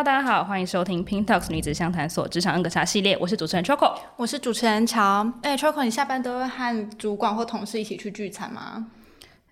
Hello，大家好，欢迎收听 Pink Talks 女子相谈所职场恩格茶系列，我是主持人 Choco，我是主持人乔。哎，Choco，你下班都会和主管或同事一起去聚餐吗？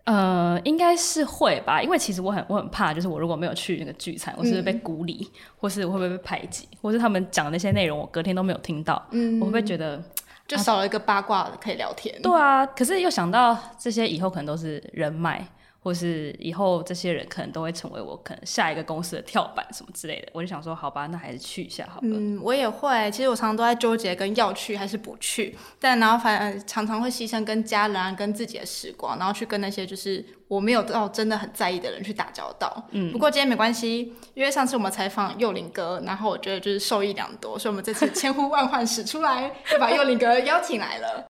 呃，应该是会吧，因为其实我很我很怕，就是我如果没有去那个聚餐，我是不，是被孤立，嗯、或是我会不会被排挤，或是他们讲的那些内容我隔天都没有听到，嗯，我会不会觉得就少了一个八卦可以聊天？对啊，可是又想到这些以后可能都是人脉。或是以后这些人可能都会成为我可能下一个公司的跳板什么之类的，我就想说，好吧，那还是去一下好了。嗯，我也会。其实我常常都在纠结，跟要去还是不去。但然后反正常常会牺牲跟家人啊、跟自己的时光，然后去跟那些就是我没有到真的很在意的人去打交道。嗯。不过今天没关系，因为上次我们采访幼林哥，然后我觉得就是受益良多，所以我们这次千呼万唤始出来，就把幼林哥邀请来了。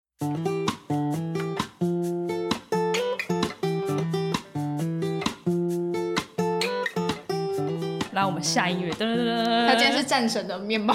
下音乐。噔噔噔，噔天是战神的面包。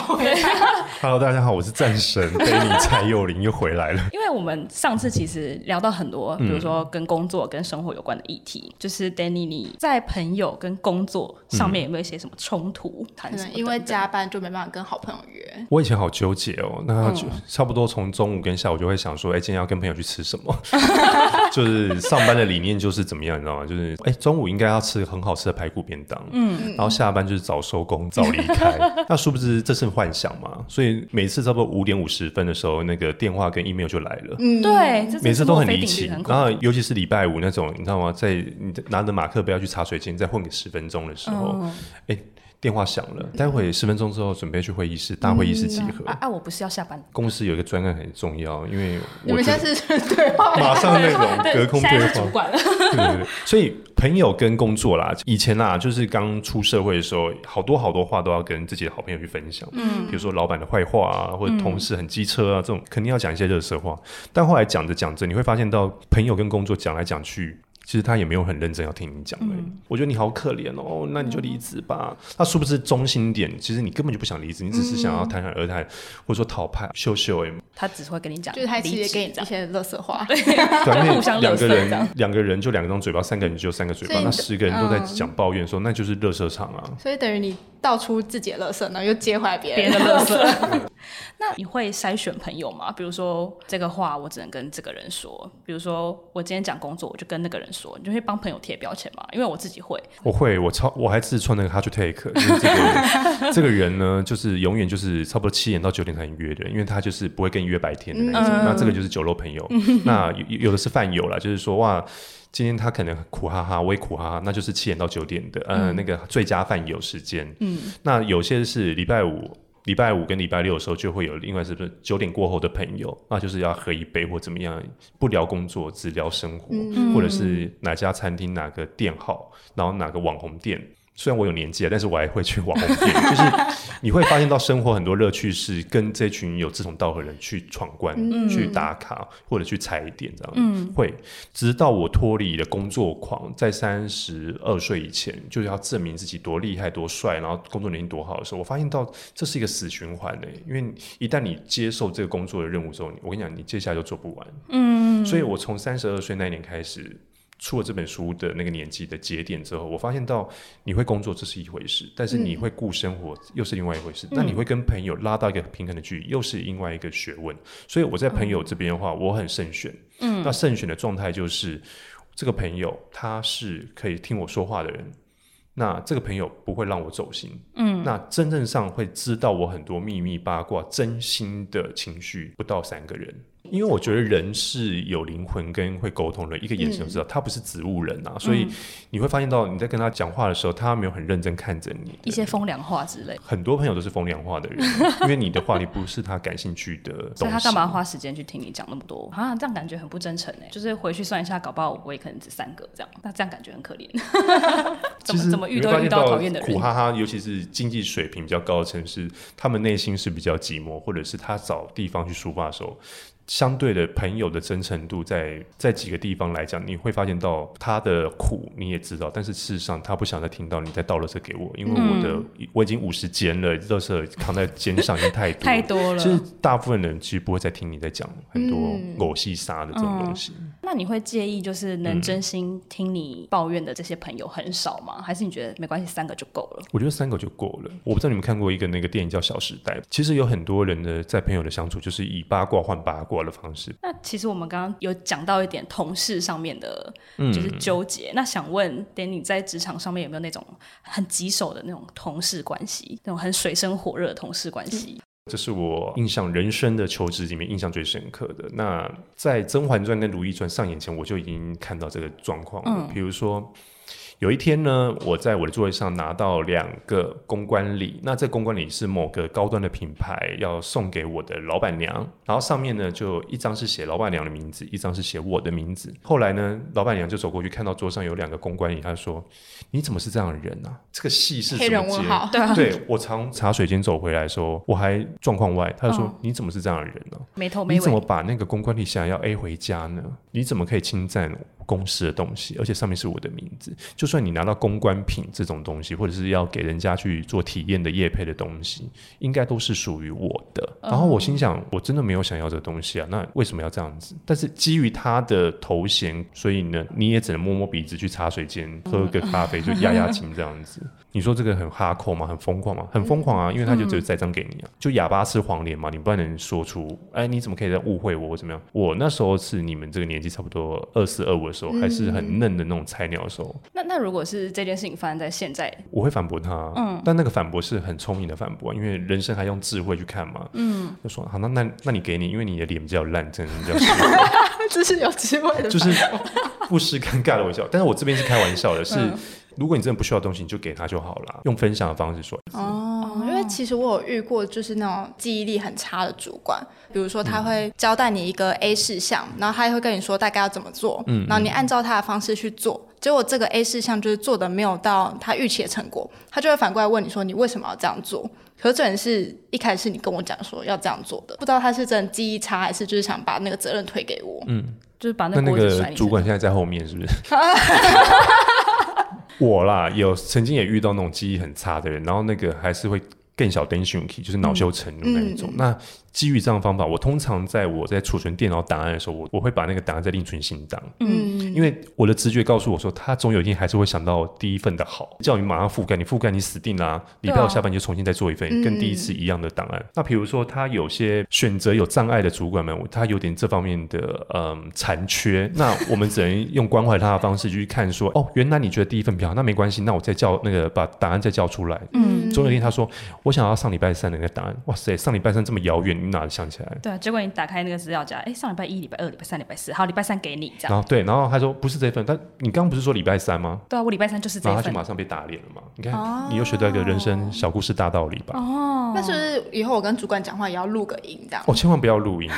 Hello，大家好，我是战神 Danny 蔡佑林又回来了。因为我们上次其实聊到很多，比如说跟工作、跟生活有关的议题。嗯、就是 Danny，你在朋友跟工作上面有没有一些什么冲突？可能因为加班就没办法跟好朋友约。我以前好纠结哦，那就差不多从中午跟下午就会想说，哎，今天要跟朋友去吃什么？就是上班的理念就是怎么样，你知道吗？就是哎，中午应该要吃很好吃的排骨便当，嗯，然后下班就是早收工早离开。那殊不知这是幻想嘛？所以每次差不多五点五十分的时候，那个电话跟 email 就来了。嗯，对，每次都很离奇。然后尤其是礼拜五那种，你知道吗？在你拿着马克杯要去茶水间再混个十分钟的时候，哎、嗯。电话响了，待会十分钟之后准备去会议室，大会议室集合。啊啊！我不是要下班。公司有一个专案很重要，因为我们现在是对话，马上那种隔空对话。对对对，所以朋友跟工作啦，以前啊，就是刚出社会的时候，好多好多话都要跟自己的好朋友去分享。嗯，比如说老板的坏话啊，或者同事很机车啊，这种肯定要讲一些热色话。但后来讲着讲着，你会发现到朋友跟工作讲来讲去。其实他也没有很认真要听你讲的，嗯、我觉得你好可怜哦，那你就离职吧。他是不是中心点，其实你根本就不想离职，你只是想要谈谈而谈，或者说讨拍秀秀。欸，他只会跟你讲，就是他其实给你一些乐色话，对，互相两个人，两个人就两张嘴巴，三个人就三个嘴巴，那十个人都在讲抱怨，说那就是乐色场啊。所以等于你倒出自己的乐色，然后又接回来别人的乐色。那你会筛选朋友吗？比如说这个话我只能跟这个人说，比如说我今天讲工作，我就跟那个人说，你就会帮朋友贴标签嘛？因为我自己会，我会，我超我还自创那个 hashtag，就是这个 这个人呢，就是永远就是差不多七点到九点才能约的人，因为他就是不会跟你约白天的那种。嗯、那这个就是酒肉朋友，嗯、那有有的是饭友啦，就是说哇，今天他可能苦哈哈，我也苦哈哈，那就是七点到九点的，呃，嗯、那个最佳饭友时间。嗯，那有些是礼拜五。礼拜五跟礼拜六的时候就会有另外是不是九点过后的朋友，那就是要喝一杯或怎么样，不聊工作，只聊生活，嗯、或者是哪家餐厅哪个店好，然后哪个网红店。虽然我有年纪了，但是我还会去网红店，就是你会发现到生活很多乐趣是跟这群有志同道合的人去闯关、嗯、去打卡或者去踩点这样。嗯，会直到我脱离了工作狂，在三十二岁以前，就是要证明自己多厉害、多帅，然后工作能力多好的时候，我发现到这是一个死循环呢。因为一旦你接受这个工作的任务之后，我跟你讲，你接下来就做不完。嗯，所以我从三十二岁那一年开始。出了这本书的那个年纪的节点之后，我发现到你会工作这是一回事，但是你会顾生活又是另外一回事。那、嗯、你会跟朋友拉到一个平衡的距离，又是另外一个学问。所以我在朋友这边的话，嗯、我很慎选。嗯，那慎选的状态就是这个朋友他是可以听我说话的人，那这个朋友不会让我走心。嗯，那真正上会知道我很多秘密八卦、真心的情绪不到三个人。因为我觉得人是有灵魂跟会沟通的，一个眼神就知道他不是植物人啊，嗯、所以你会发现到你在跟他讲话的时候，他没有很认真看着你，一些风凉话之类。很多朋友都是风凉话的人，因为你的话题不是他感兴趣的东西，所以他干嘛花时间去听你讲那么多啊？这样感觉很不真诚哎。就是回去算一下，搞不好我也可能只三个这样，那这样感觉很可怜。怎么怎么遇到遇到讨厌的人，苦哈哈，尤其是经济水平比较高的城市，他们内心是比较寂寞，或者是他找地方去抒发的时候。相对的朋友的真诚度在，在在几个地方来讲，你会发现到他的苦你也知道，但是事实上他不想再听到你再倒垃圾给我，因为我的、嗯、我已经五十肩了，垃圾扛在肩上已经太多太多了。其实大部分人其实不会再听你在讲很多狗戏沙的这种东西。那你会介意就是能真心听你抱怨的这些朋友很少吗？还是你觉得没关系，三个就够了？我觉得三个就够了。我不知道你们看过一个那个电影叫《小时代》，其实有很多人的在朋友的相处就是以八卦换八卦的方式。那其实我们刚刚有讲到一点同事上面的，就是纠结。嗯、那想问 Danny 在职场上面有没有那种很棘手的那种同事关系，那种很水深火热的同事关系？这是我印象人生的求职里面印象最深刻的。那在《甄嬛传》跟《如懿传》上演前，我就已经看到这个状况了。嗯、比如说。有一天呢，我在我的座位上拿到两个公关礼，那这公关礼是某个高端的品牌要送给我的老板娘，然后上面呢就一张是写老板娘的名字，一张是写我的名字。后来呢，老板娘就走过去看到桌上有两个公关礼，她说：“你怎么是这样的人呢、啊？这个戏是怎么接？” 对啊，对我从茶水间走回来的时候，我还状况外，她就说：“你怎么是这样的人呢、啊？没头没尾，你怎么把那个公关礼想要 A 回家呢？你怎么可以侵占？”公司的东西，而且上面是我的名字。就算你拿到公关品这种东西，或者是要给人家去做体验的业配的东西，应该都是属于我的。然后我心想，我真的没有想要这个东西啊，那为什么要这样子？但是基于他的头衔，所以呢，你也只能摸摸鼻子去茶水间喝个咖啡，就压压惊这样子。你说这个很哈扣吗？很疯狂吗？很疯狂啊！因为他就只有栽赃给你啊，就哑巴吃黄连嘛，你不能说出，哎，你怎么可以在误会我或怎么样？我那时候是你们这个年纪差不多二四二五的时候，还是很嫩的那种菜鸟的时候。那那如果是这件事情发生在现在，我会反驳他。嗯，但那个反驳是很聪明的反驳，因为人生还用智慧去看嘛。嗯，就说好，那那那你给你，因为你的脸比较烂，真的比较 这是有机会的，就是不失尴尬的微笑。但是我这边是开玩笑的，是。如果你真的不需要东西，你就给他就好了。用分享的方式说。哦，因为其实我有遇过，就是那种记忆力很差的主管，比如说他会交代你一个 A 事项，嗯、然后他也会跟你说大概要怎么做，嗯，然后你按照他的方式去做，结果这个 A 事项就是做的没有到他预期的成果，他就会反过来问你说你为什么要这样做？可是这人是一开始你跟我讲说要这样做的，不知道他是真的记忆差，还是就是想把那个责任推给我，嗯，就是把那个那个主管现在在后面是不是？我啦，有曾经也遇到那种记忆很差的人，然后那个还是会更小 dension key，就是恼羞成怒那一种。嗯嗯、那基于这样的方法，我通常在我在储存电脑档案的时候，我我会把那个档案再另存新档。嗯，因为我的直觉告诉我说，他总有一天还是会想到第一份的好，叫你马上覆盖，你覆盖你死定啦、啊。礼拜五下班就重新再做一份，跟第一次一样的档案。嗯、那比如说他有些选择有障碍的主管们，他有点这方面的嗯残缺，那我们只能用关怀他的方式去看说，哦，原来你觉得第一份比较好，那没关系，那我再叫那个把档案再叫出来。嗯，总有一天他说，我想要上礼拜三的那个档案，哇塞，上礼拜三这么遥远。你哪想起来？对啊，结果你打开那个资料夹，哎，上礼拜一、礼拜二、礼拜三、礼拜四，好，礼拜三给你这样。然后对，然后他说不是这份，但你刚刚不是说礼拜三吗？对啊，我礼拜三就是这份。然后他就马上被打脸了嘛？你看，哦、你又学到一个人生小故事大道理吧？哦，那是不是以后我跟主管讲话也要录个音这样？哦，千万不要录音。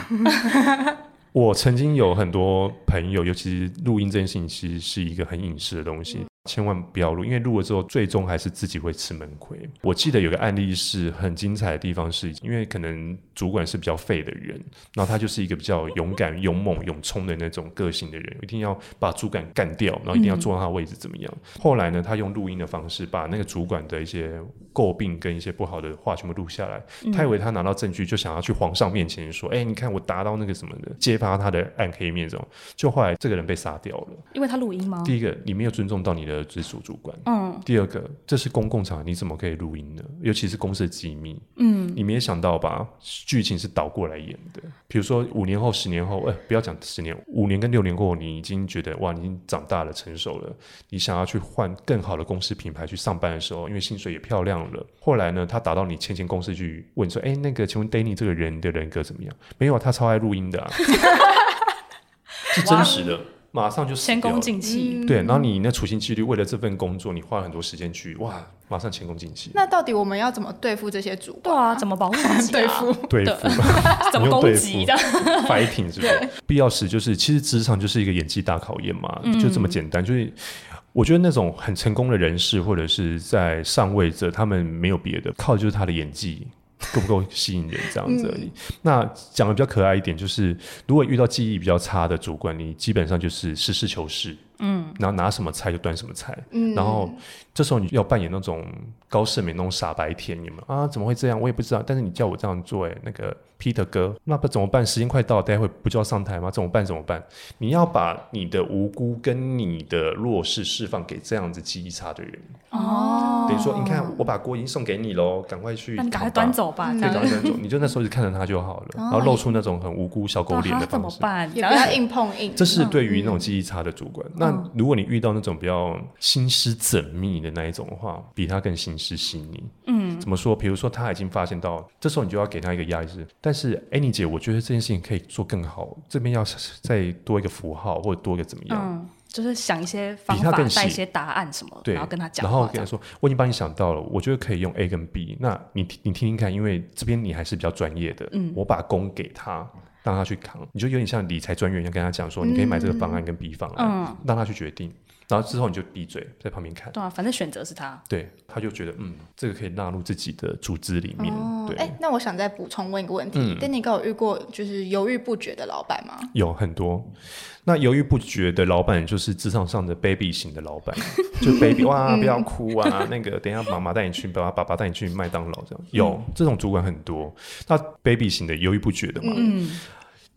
我曾经有很多朋友，尤其是录音这件事情，其实是一个很隐私的东西。嗯千万不要录，因为录了之后，最终还是自己会吃闷亏。我记得有个案例是很精彩的地方是，是因为可能主管是比较废的人，然后他就是一个比较勇敢、勇猛、勇冲的那种个性的人，一定要把主管干掉，然后一定要坐到他的位置怎么样？嗯、后来呢，他用录音的方式把那个主管的一些诟病跟一些不好的话全部录下来。嗯、他以为他拿到证据就想要去皇上面前说：“哎、欸，你看我达到那个什么的，揭发他的暗黑面这种。”就后来这个人被杀掉了，因为他录音吗？第一个，你没有尊重到你的。的直属主管，嗯，第二个，这是公共场合，你怎么可以录音呢？尤其是公司的机密，嗯，你没有想到吧？剧情是倒过来演的。比如说五年后、十年后，哎，不要讲十年，五年跟六年后，你已经觉得哇，你已经长大了、成熟了，你想要去换更好的公司品牌去上班的时候，因为薪水也漂亮了。后来呢，他打到你前前公司去问说，哎，那个，请问 Danny 这个人的人格怎么样？没有，他超爱录音的啊，是真实的。马上就前功尽弃，对，然后你那处心积虑为了这份工作，你花了很多时间去，哇，马上前功尽弃。那到底我们要怎么对付这些主管？对啊，怎么保护自己？对付，对付，怎么攻击的？fighting 是不是？必要时就是，其实职场就是一个演技大考验嘛，就这么简单。就是我觉得那种很成功的人士或者是在上位者，他们没有别的，靠的就是他的演技。够不够吸引人这样子而已。嗯、那讲的比较可爱一点，就是如果遇到记忆比较差的主管，你基本上就是实事求是。嗯，然后拿什么菜就端什么菜，嗯，然后这时候你要扮演那种高胜美那种傻白甜，你们啊怎么会这样？我也不知道，但是你叫我这样做，哎，那个 Peter 哥，那不怎么办？时间快到了，待会不就要上台吗？怎么办？怎么办？你要把你的无辜跟你的弱势释放给这样子记忆差的人哦，等于说，你看我把锅已经送给你喽，赶快去，赶快端走吧，对，赶快端走，你就那时候就看着他就好了，然后露出那种很无辜小狗脸的方式，怎么办？也不要硬碰硬。这是对于那种记忆差的主管，那。如果你遇到那种比较心思缜密的那一种的话，比他更心思细腻。嗯，怎么说？比如说他已经发现到，这时候你就要给他一个压力是，但是 Annie 姐，我觉得这件事情可以做更好，这边要再多一个符号或者多一个怎么样？嗯，就是想一些方法，带一些答案什么，对，然后跟他讲，然后跟他说，我已经帮你想到了，我觉得可以用 A 跟 B，那你你听听看，因为这边你还是比较专业的，嗯，我把功给他。让他去扛，你就有点像理财专员一样跟他讲说，你可以买这个方案跟 B 方案，嗯，让他去决定，然后之后你就闭嘴在旁边看。对啊，反正选择是他。对，他就觉得嗯，这个可以纳入自己的组织里面。哎，那我想再补充问一个问题，嗯，Danny 哥有遇过就是犹豫不决的老板吗？有很多。那犹豫不决的老板就是职场上的 baby 型的老板，就 baby 哇，不要哭啊，那个等一下妈妈带你去，爸爸爸爸带你去麦当劳这样。有、嗯、这种主管很多，那 baby 型的犹豫不决的嘛，嗯。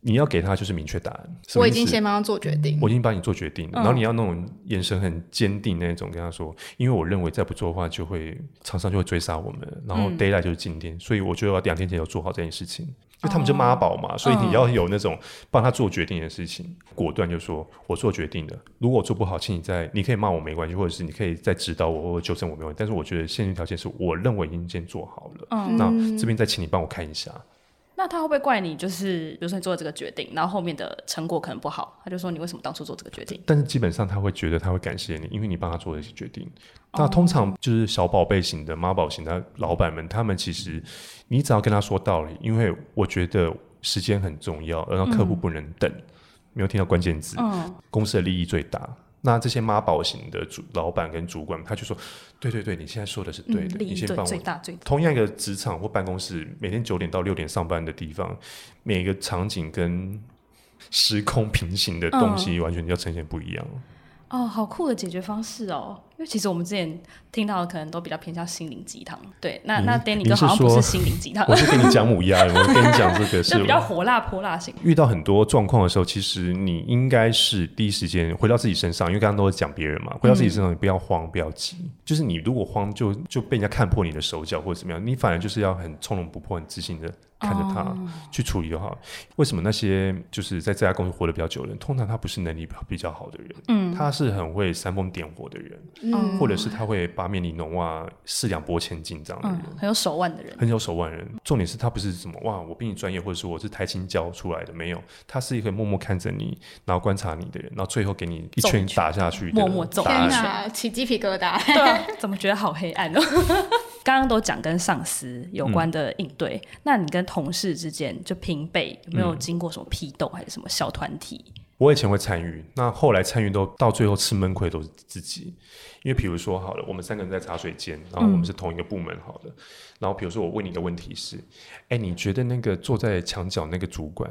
你要给他就是明确答案。我已经先帮他做决定，我已经帮你做决定了。嗯、然后你要那种眼神很坚定那种跟他说，因为我认为再不做的话，就会厂商就会追杀我们。然后 deadline 就是今天，嗯、所以我就要两天前要做好这件事情。就他们就妈宝嘛，哦、所以你要有那种帮他做决定的事情，嗯、果断就说我做决定的。如果我做不好，请你再，你可以骂我没关系，或者是你可以再指导我或者纠正我没关系。但是我觉得现实条件是我认为已经先做好了。嗯、那这边再请你帮我看一下。那他会不会怪你？就是比如说你做了这个决定，然后后面的成果可能不好，他就说你为什么当初做这个决定？但是基本上他会觉得他会感谢你，因为你帮他做了一些决定。哦、那通常就是小宝贝型的妈宝型的老板们，他们其实你只要跟他说道理，因为我觉得时间很重要，然后客户不能等。嗯、没有听到关键字，嗯、公司的利益最大。那这些妈宝型的主老板跟主管，他就说：“对对对，你现在说的是对的，嗯、你先帮我。最大最大同样一个职场或办公室，每天九点到六点上班的地方，每个场景跟时空平行的东西，完全要呈现不一样。嗯”哦，好酷的解决方式哦！因为其实我们之前听到的可能都比较偏向心灵鸡汤。对，那那 Danny 哥好像不是心灵鸡汤，我是跟你讲母鸭，我跟你讲这个 是比较火辣泼辣型。遇到很多状况的时候，其实你应该是第一时间回到自己身上，因为刚刚都是讲别人嘛，回到自己身上，你不要慌，不要急。就是你如果慌，就就被人家看破你的手脚或者怎么样，你反而就是要很从容不迫、很自信的。看着他去处理就好。为什么那些就是在这家公司活得比较久的人，通常他不是能力比较好的人，嗯，他是很会煽风点火的人，嗯，或者是他会八面玲珑啊，四两拨千斤这样的人，很有手腕的人，很有手腕人。重点是他不是什么哇，我比你专业，或者说我是台青教出来的，没有，他是一个默默看着你，然后观察你的人，然后最后给你一拳打下去，默默揍，天哪，起鸡皮疙瘩，对啊，怎么觉得好黑暗哦？刚刚都讲跟上司有关的应对，嗯、那你跟同事之间就平辈有没有经过什么批斗，还是什么小团体？我以前会参与，那后来参与都到最后吃闷亏都是自己，因为比如说好了，我们三个人在茶水间，然后我们是同一个部门，好了，嗯、然后比如说我问你的问题是，哎，你觉得那个坐在墙角那个主管，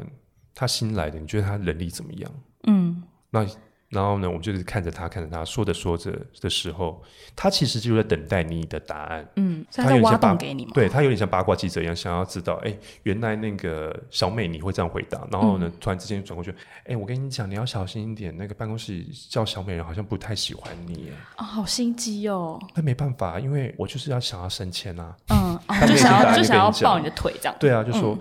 他新来的，你觉得他能力怎么样？嗯，那。然后呢，我们就是看着他，看着他说着说着的时候，他其实就在等待你的答案。嗯，他有点挖洞给你吗？对，他有点像八卦记者一样，想要知道，哎，原来那个小美你会这样回答。然后呢，嗯、突然之间转过去，哎，我跟你讲，你要小心一点，那个办公室叫小美人好像不太喜欢你。啊、哦，好心机哦。那没办法，因为我就是要想要升迁啊。嗯，就想要就想要抱你的腿这样。对啊，就说、嗯、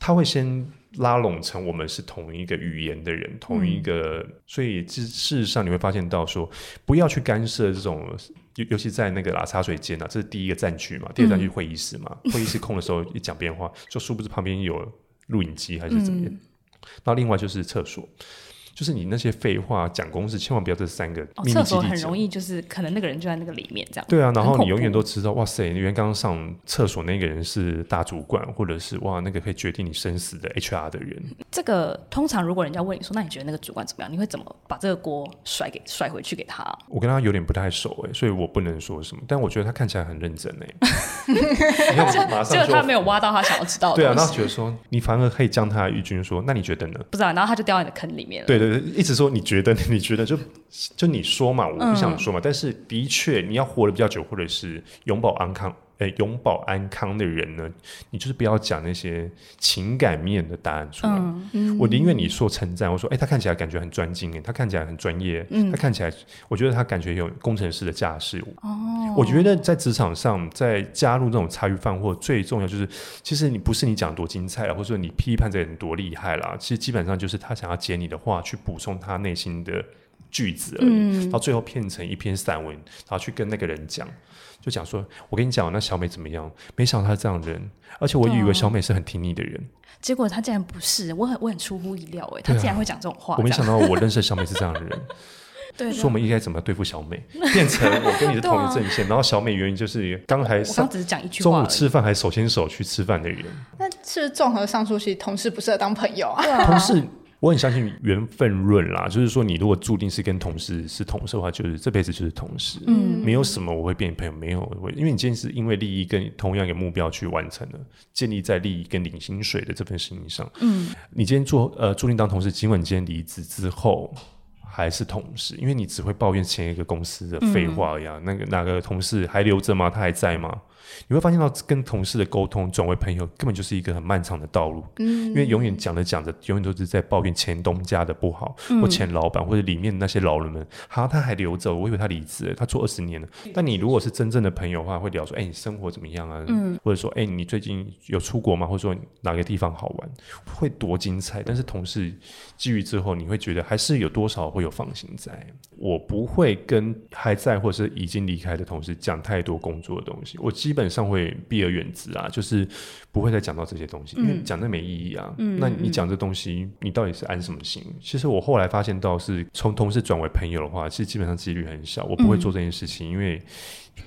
他会先。拉拢成我们是同一个语言的人，同一个，嗯、所以事事实上你会发现到说，不要去干涉这种，尤尤其在那个拉茶水间啊，这是第一个战区嘛，第二战区会议室嘛，嗯、会议室空的时候一讲变话，就殊不知旁边有录影机还是怎么样，那、嗯、另外就是厕所。就是你那些废话讲公事，千万不要这三个。厕所很容易就是可能那个人就在那个里面这样。对啊，然后你永远都知道，哇塞，你原刚上厕所那个人是大主管，或者是哇那个可以决定你生死的 HR 的人。这个通常如果人家问你说，那你觉得那个主管怎么样？你会怎么把这个锅甩给甩回去给他？我跟他有点不太熟哎，所以我不能说什么。但我觉得他看起来很认真哎。就他没有挖到他想要知道的。对啊，那觉得说你反而可以将他的语句说，那你觉得呢？不知道，然后他就掉在你的坑里面了。对对对，一直说你觉得，你觉得就就你说嘛，我不想说嘛。嗯、但是的确，你要活得比较久，或者是永保安康。诶，永保安康的人呢，你就是不要讲那些情感面的答案出来。嗯、我宁愿你说称赞，我说，诶，他看起来感觉很专精，哎，他看起来很专业，嗯、他看起来，我觉得他感觉有工程师的架势。哦，我觉得在职场上，在加入这种茶余饭后，最重要就是，其实你不是你讲多精彩了，或者说你批判这个人多厉害啦，其实基本上就是他想要接你的话，去补充他内心的句子而已，嗯、然后最后变成一篇散文，然后去跟那个人讲。就讲说，我跟你讲，那小美怎么样？没想到她是这样的人，而且我以为小美是很听你的人，结果她竟然不是，我很我很出乎意料哎，她竟然会讲这种话。我没想到我认识的小美是这样的人，对，说我们应该怎么对付小美，变成我跟你的同一阵线，然后小美原因就是刚还刚只是讲一句话，中午吃饭还手牵手去吃饭的人，那是综合上述，其实同事不适合当朋友啊，同事。我很相信缘分论啦，就是说你如果注定是跟同事是同事的话，就是这辈子就是同事。嗯，没有什么我会变朋友，没有会，因为你今天是因为利益跟同样一个目标去完成的，建立在利益跟领薪水的这份事情上。嗯，你今天做呃注定当同事，尽管你今天离职之后还是同事，因为你只会抱怨前一个公司的废话一样。嗯、那个哪个同事还留着吗？他还在吗？你会发现到跟同事的沟通转为朋友，根本就是一个很漫长的道路。嗯，因为永远讲着讲着，永远都是在抱怨前东家的不好，嗯、或前老板，或者里面那些老人们。好，他还留着，我以为他离职了，他做二十年了。但你如果是真正的朋友的话，会聊说：“哎、欸，你生活怎么样啊？”嗯，或者说：“哎、欸，你最近有出国吗？”或者说哪个地方好玩，会多精彩。但是同事基于之后，你会觉得还是有多少会有放心在。我不会跟还在或是已经离开的同事讲太多工作的东西，我基本上会避而远之啊，就是不会再讲到这些东西，嗯、因为讲那没意义啊。嗯、那你讲这东西，你到底是安什么心？嗯、其实我后来发现到，是从同事转为朋友的话，其实基本上几率很小。我不会做这件事情，嗯、因为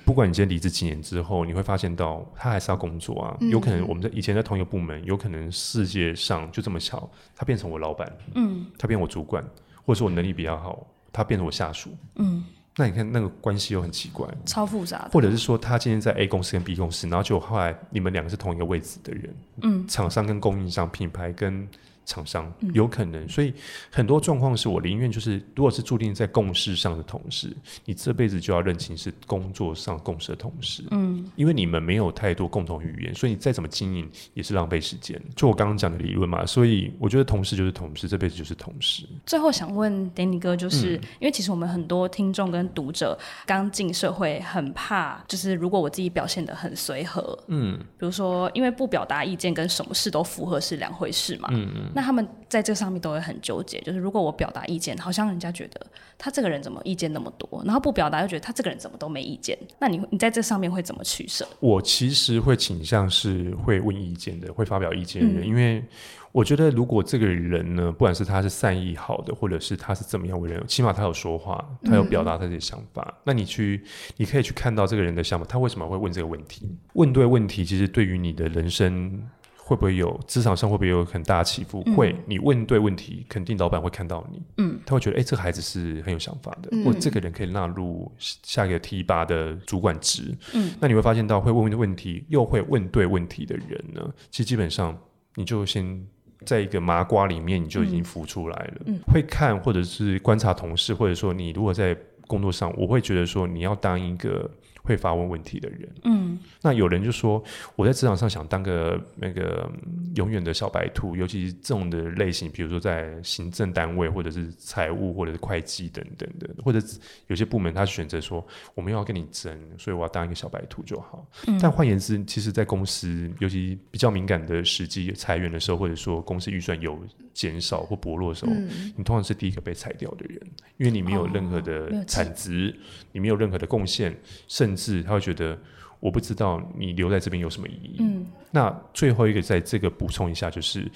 不管你今天离职几年之后，你会发现到他还是要工作啊。嗯、有可能我们在以前在同一个部门，有可能世界上就这么巧，他变成我老板，嗯，他变我主管，或者说我能力比较好。他变成我下属，嗯，那你看那个关系又很奇怪，超复杂。或者是说，他今天在 A 公司跟 B 公司，然后就后来你们两个是同一个位置的人，嗯，厂商跟供应商，品牌跟。厂商有可能，所以很多状况是我宁愿就是，如果是注定在共事上的同事，你这辈子就要认清是工作上共事的同事，嗯，因为你们没有太多共同语言，所以你再怎么经营也是浪费时间。就我刚刚讲的理论嘛，所以我觉得同事就是同事，这辈子就是同事。最后想问 Danny 哥，就是、嗯、因为其实我们很多听众跟读者刚进社会，很怕就是如果我自己表现的很随和，嗯，比如说因为不表达意见跟什么事都符合是两回事嘛，嗯嗯。那他们在这上面都会很纠结，就是如果我表达意见，好像人家觉得他这个人怎么意见那么多，然后不表达又觉得他这个人怎么都没意见。那你你在这上面会怎么取舍？我其实会倾向是会问意见的，会发表意见的人，嗯、因为我觉得如果这个人呢，不管是他是善意好的，或者是他是怎么样为人，起码他有说话，他有表达他的想法。嗯、那你去，你可以去看到这个人的想法，他为什么会问这个问题？问对问题，其实对于你的人生。会不会有职场上会不会有很大的起伏？嗯、会，你问对问题，肯定老板会看到你。嗯，他会觉得，哎，这个孩子是很有想法的，嗯、或这个人可以纳入下一个提拔的主管职。嗯，那你会发现到会问的问题又会问对问题的人呢，其实基本上你就先在一个麻瓜里面，你就已经浮出来了。嗯，会看或者是观察同事，或者说你如果在工作上，我会觉得说你要当一个。会发问问题的人，嗯，那有人就说我在职场上想当个那个永远的小白兔，尤其是这种的类型，比如说在行政单位或者是财务或者是会计等等的，或者有些部门他选择说我们要跟你争，所以我要当一个小白兔就好。嗯，但换言之，其实，在公司尤其比较敏感的时机裁员的时候，或者说公司预算有减少或薄弱的时候，嗯，你通常是第一个被裁掉的人，因为你没有任何的产值，哦，你没有任何的贡献，甚至，他会觉得我不知道你留在这边有什么意义。嗯，那最后一个在这个补充一下，就是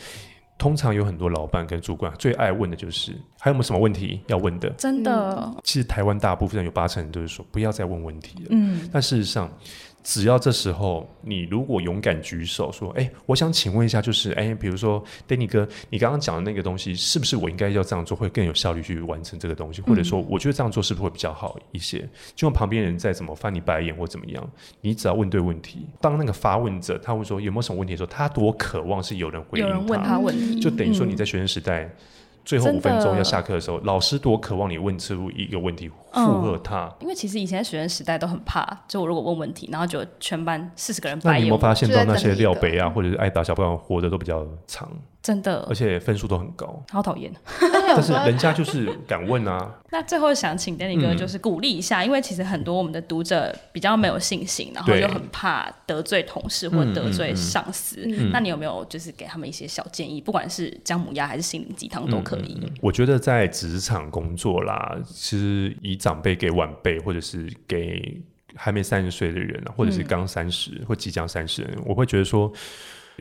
通常有很多老板跟主管最爱问的就是还有没有什么问题要问的？真的，其实台湾大部分有八成人都是说不要再问问题了。嗯，但事实上。只要这时候你如果勇敢举手说：“哎，我想请问一下，就是哎，比如说，Danny 哥，你刚刚讲的那个东西，是不是我应该要这样做，会更有效率去完成这个东西？或者说，我觉得这样做是不是会比较好一些？就像旁边人再怎么翻你白眼或怎么样，你只要问对问题。当那个发问者他会说有没有什么问题的时候，他多渴望是有人回应他，有人问他问题，就等于说你在学生时代。嗯”最后五分钟要下课的时候，老师多渴望你问出一个问题附和他。嗯，因为其实以前学生时代都很怕，就我如果问问题，然后就全班四十个人白眼。那你有没有发现到那些廖北啊，或者是爱打小朋友活得都比较长？真的，而且分数都很高，好讨厌。但是人家就是敢问啊。那最后想请 Danny 哥就是鼓励一下，嗯，因为其实很多我们的读者比较没有信心，然后又很怕得罪同事或得罪上司。嗯嗯嗯，那你有没有就是给他们一些小建议？不管是姜母鸭还是心灵鸡汤都可以，嗯嗯。我觉得在职场工作啦，其实以长辈给晚辈，或者是给还没三十岁的人，或者是刚三十或即将三十人，我会觉得说。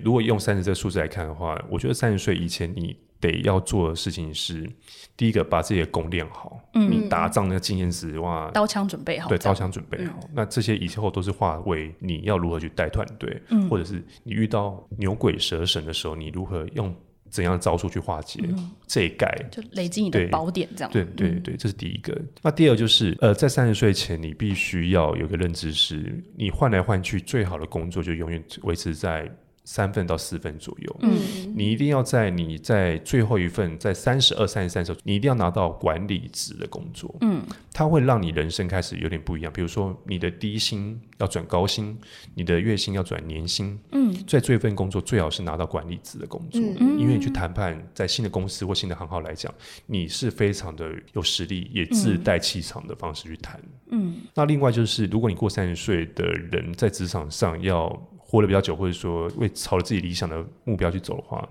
如果用三十这个数字来看的话，我觉得三十岁以前你得要做的事情是，第一个把自己的功练好，嗯，你打仗那个经验值哇，刀枪准备好，对，刀枪准备好，嗯，那这些以后都是化为你要如何去带团队，嗯，或者是你遇到牛鬼蛇神的时候，你如何用怎样的招数去化解这一概，就累积你的宝典这样，对对对，对，这是第一个。那第二就是，呃，在三十岁前，你必须要有个认知是，你换来换去，最好的工作就永远维持在。三份到四份左右，嗯，你一定要在你在最后一份，在三十二、三十三的时候，你一定要拿到管理职的工作，嗯，它会让你人生开始有点不一样。比如说，你的低薪要转高薪，你的月薪要转年薪，嗯，在这份工作最好是拿到管理职的工作，嗯，因为你去谈判，在新的公司或新的行号来讲，你是非常的有实力，也自带气场的方式去谈，嗯，那另外就是，如果你过三十岁的人在职场上要。活得比较久，或者说为朝着自己理想的目标去走的话，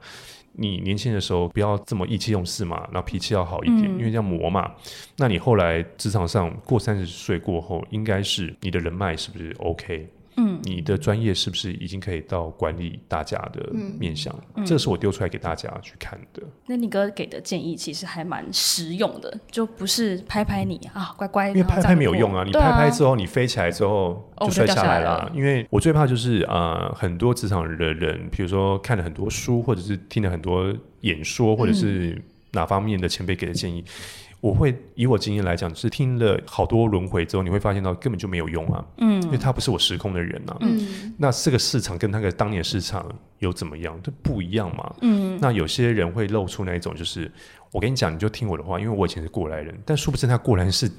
你年轻的时候不要这么意气用事嘛，然后脾气要好一点，嗯、因为这样磨嘛。那你后来职场上过三十岁过后，应该是你的人脉是不是 OK？嗯，你的专业是不是已经可以到管理大家的面向？嗯，这是我丢出来给大家去看的。那你哥给的建议其实还蛮实用的，就不是拍拍你啊，乖乖。因为拍拍没有用啊，你拍拍之后，你飞起来之后就摔下来了。哦，因为我最怕就是呃，很多职场的人，比如说看了很多书，或者是听了很多演说，或者是哪方面的前辈给的建议。嗯我会以我经验来讲，是听了好多轮回之后，你会发现到根本就没有用啊。嗯，因为他不是我时空的人啊。嗯，那这个市场跟那个当年市场有怎么样，这不一样嘛。嗯，那有些人会露出那一种，就是我跟你讲，你就听我的话，因为我以前是过来人，但殊不知他过来是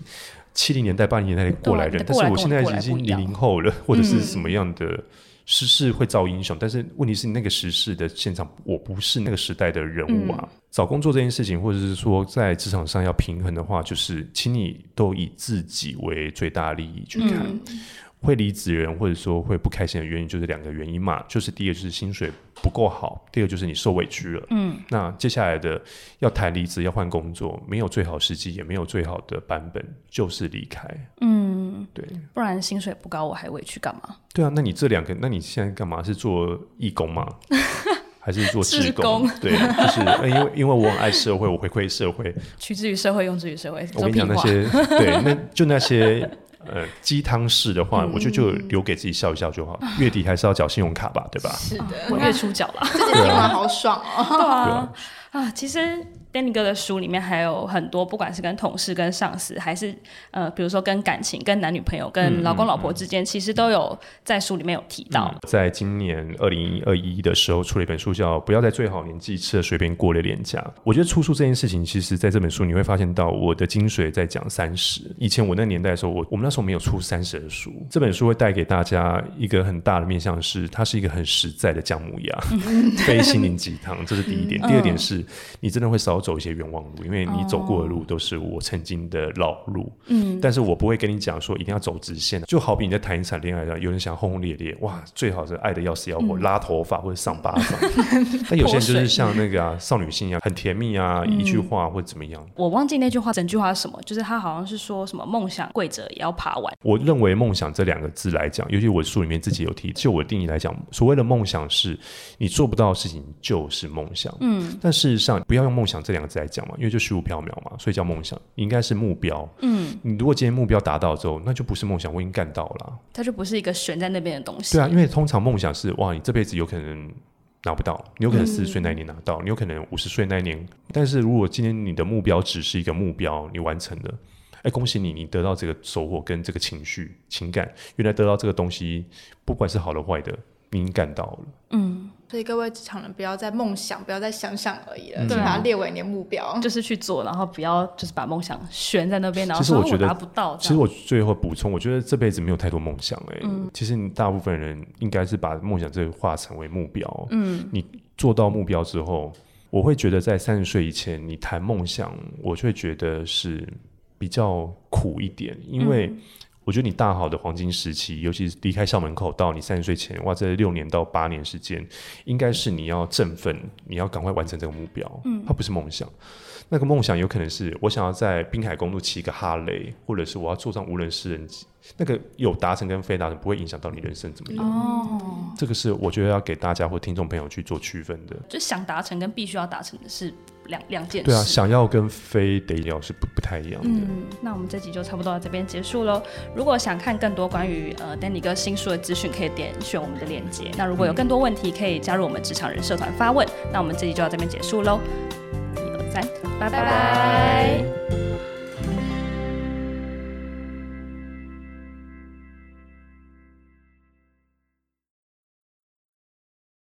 七零年代、八零年代的过来人，但是我现在已经零零后了，或者是什么样的。时事会造英雄，但是问题是那个时事的现场，我不是那个时代的人物啊。嗯、找工作这件事情，或者是说在职场上要平衡的话，就是请你都以自己为最大利益去看。嗯会离职人或者说会不开心的原因就是两个原因嘛，就是第一个就是薪水不够好，第二个就是你受委屈了。嗯，那接下来的要谈离职要换工作，没有最好时机，也没有最好的版本，就是离开。嗯，对，不然薪水不高，我还委屈干嘛？对啊，那你这两个，那你现在干嘛？是做义工吗？还是做志工？工对，就是因为因为我很爱社会，我回馈社会，取之于社会，用之于社会。我跟你讲那些，对，那就那些。呃，鸡汤式的话，嗯、我觉得就留给自己笑一笑就好。嗯、月底还是要缴信用卡吧，对吧？是的，我月初缴了，这个听完好爽哦。对啊，啊，其实。Danny 哥的书里面还有很多，不管是跟同事、跟上司，还是呃，比如说跟感情、跟男女朋友、跟老公老婆之间，其实都有在书里面有提到。嗯、在今年二零二一的时候，出了一本书叫《不要在最好年纪吃了随便过了年假》。我觉得出书这件事情，其实在这本书你会发现到我的精髓在讲三十。以前我那年代的时候，我我们那时候没有出三十的书。这本书会带给大家一个很大的面向是，它是一个很实在的姜母鸭，非心灵鸡汤，这是第一点。第二点是是你真的会少走一些冤枉路，因为你走过的路都是我曾经的老路。嗯，但是我不会跟你讲说一定要走直线。就好比你在谈一场恋爱上，有人想轰轰烈烈，哇，最好是爱的要死要活，拉头发或者上巴掌。但有些人就是像那个啊少女心一样，很甜蜜啊，一句话或者怎么样。我忘记那句话整句话是什么，就是他好像是说什么梦想跪着也要爬完。我认为梦想这两个字来讲，尤其我书里面自己有提，就我的定义来讲，所谓的梦想是你做不到的事情就是梦想。嗯，但事实上不要用梦想这两个字来讲嘛，因为就虚无缥缈嘛，所以叫梦想，应该是目标。嗯，你如果今天目标达到之后，那就不是梦想，我已经干到了。它就不是一个悬在那边的东西。对啊，因为通常梦想是哇，你这辈子有可能拿不到，你有可能四十岁那一年拿到，嗯、你有可能五十岁那一年。但是如果今天你的目标只是一个目标，你完成了。哎，恭喜你，你得到这个收获跟这个情绪、情感，原来得到这个东西，不管是好的坏的，你已经干到了。嗯，所以各位职场人，不要再梦想，不要再想想而已了，就、嗯、把它列为你的目标，就是去做，然后不要就是把梦想悬在那边，然后说我达不到。其实我最后补充，我觉得这辈子没有太多梦想、欸。哎、嗯，其实你大部分人应该是把梦想这个化成为目标。嗯，你做到目标之后，我会觉得在三十岁以前，你谈梦想，我就会觉得是。比较苦一点，因为我觉得你大好的黄金时期，嗯、尤其是离开校门口到你三十岁前，哇，这六年到八年时间，应该是你要振奋，你要赶快完成这个目标。嗯，它不是梦想，那个梦想有可能是我想要在滨海公路骑个哈雷，或者是我要坐上无人私人机。那个有达成跟非达成不会影响到你人生怎么样？哦，这个是我觉得要给大家或听众朋友去做区分的。就想达成跟必须要达成的是两两件事。对啊，想要跟非得要是不不太一样的。嗯，那我们这集就差不多到这边结束喽。如果想看更多关于呃 Danny 哥新书的资讯，可以点选我们的链接。那如果有更多问题，可以加入我们职场人社团发问。那我们这集就到这边结束喽。一二三，拜拜。拜拜。